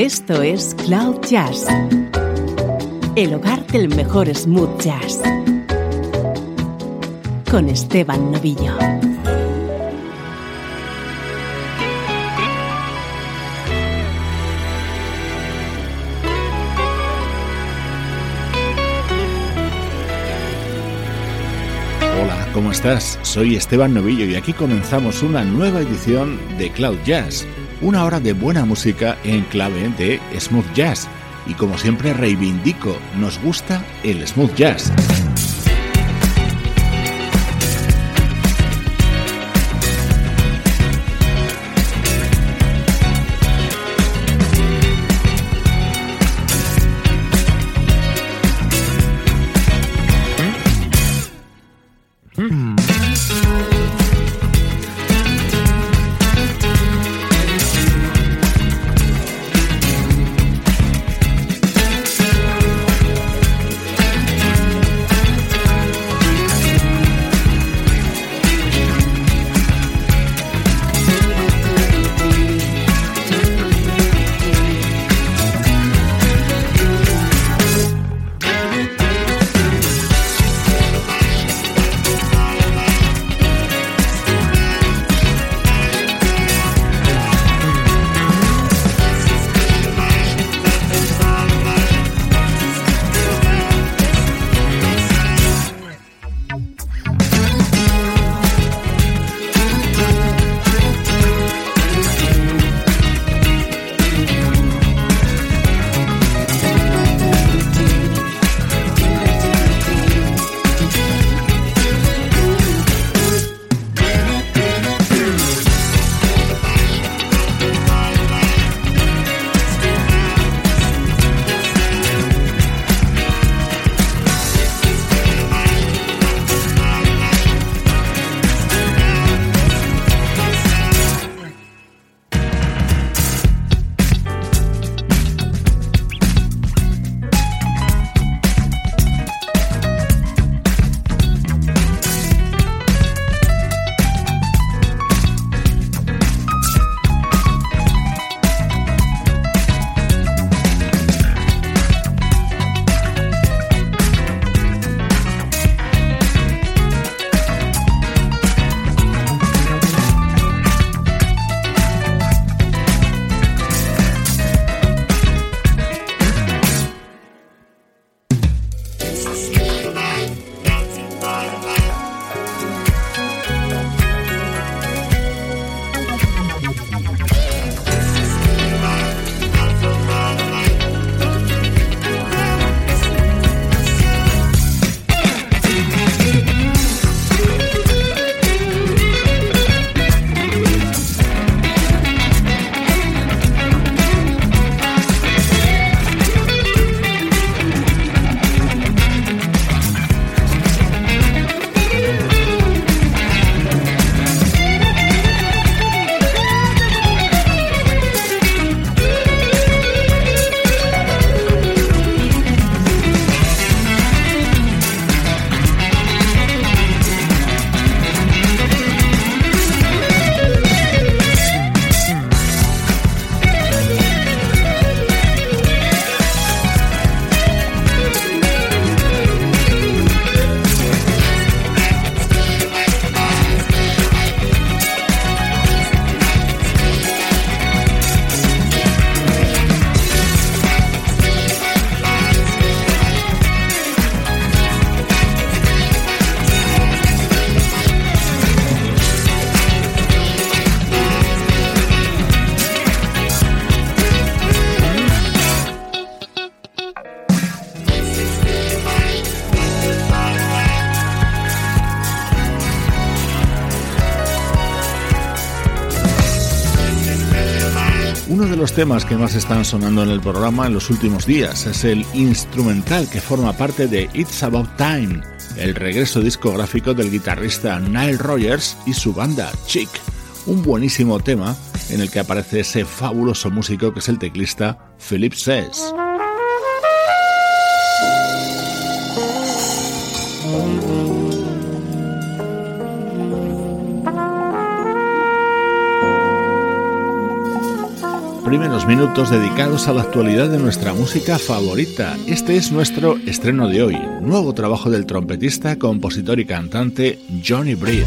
Esto es Cloud Jazz, el hogar del mejor smooth jazz, con Esteban Novillo. Hola, ¿cómo estás? Soy Esteban Novillo y aquí comenzamos una nueva edición de Cloud Jazz una hora de buena música en clave de smooth jazz. Y como siempre reivindico, nos gusta el smooth jazz. Temas que más están sonando en el programa en los últimos días. Es el instrumental que forma parte de It's About Time, el regreso discográfico del guitarrista Nile Rogers y su banda Chick. Un buenísimo tema en el que aparece ese fabuloso músico que es el teclista Philip Says. Primeros minutos dedicados a la actualidad de nuestra música favorita. Este es nuestro estreno de hoy, nuevo trabajo del trompetista, compositor y cantante Johnny Breed.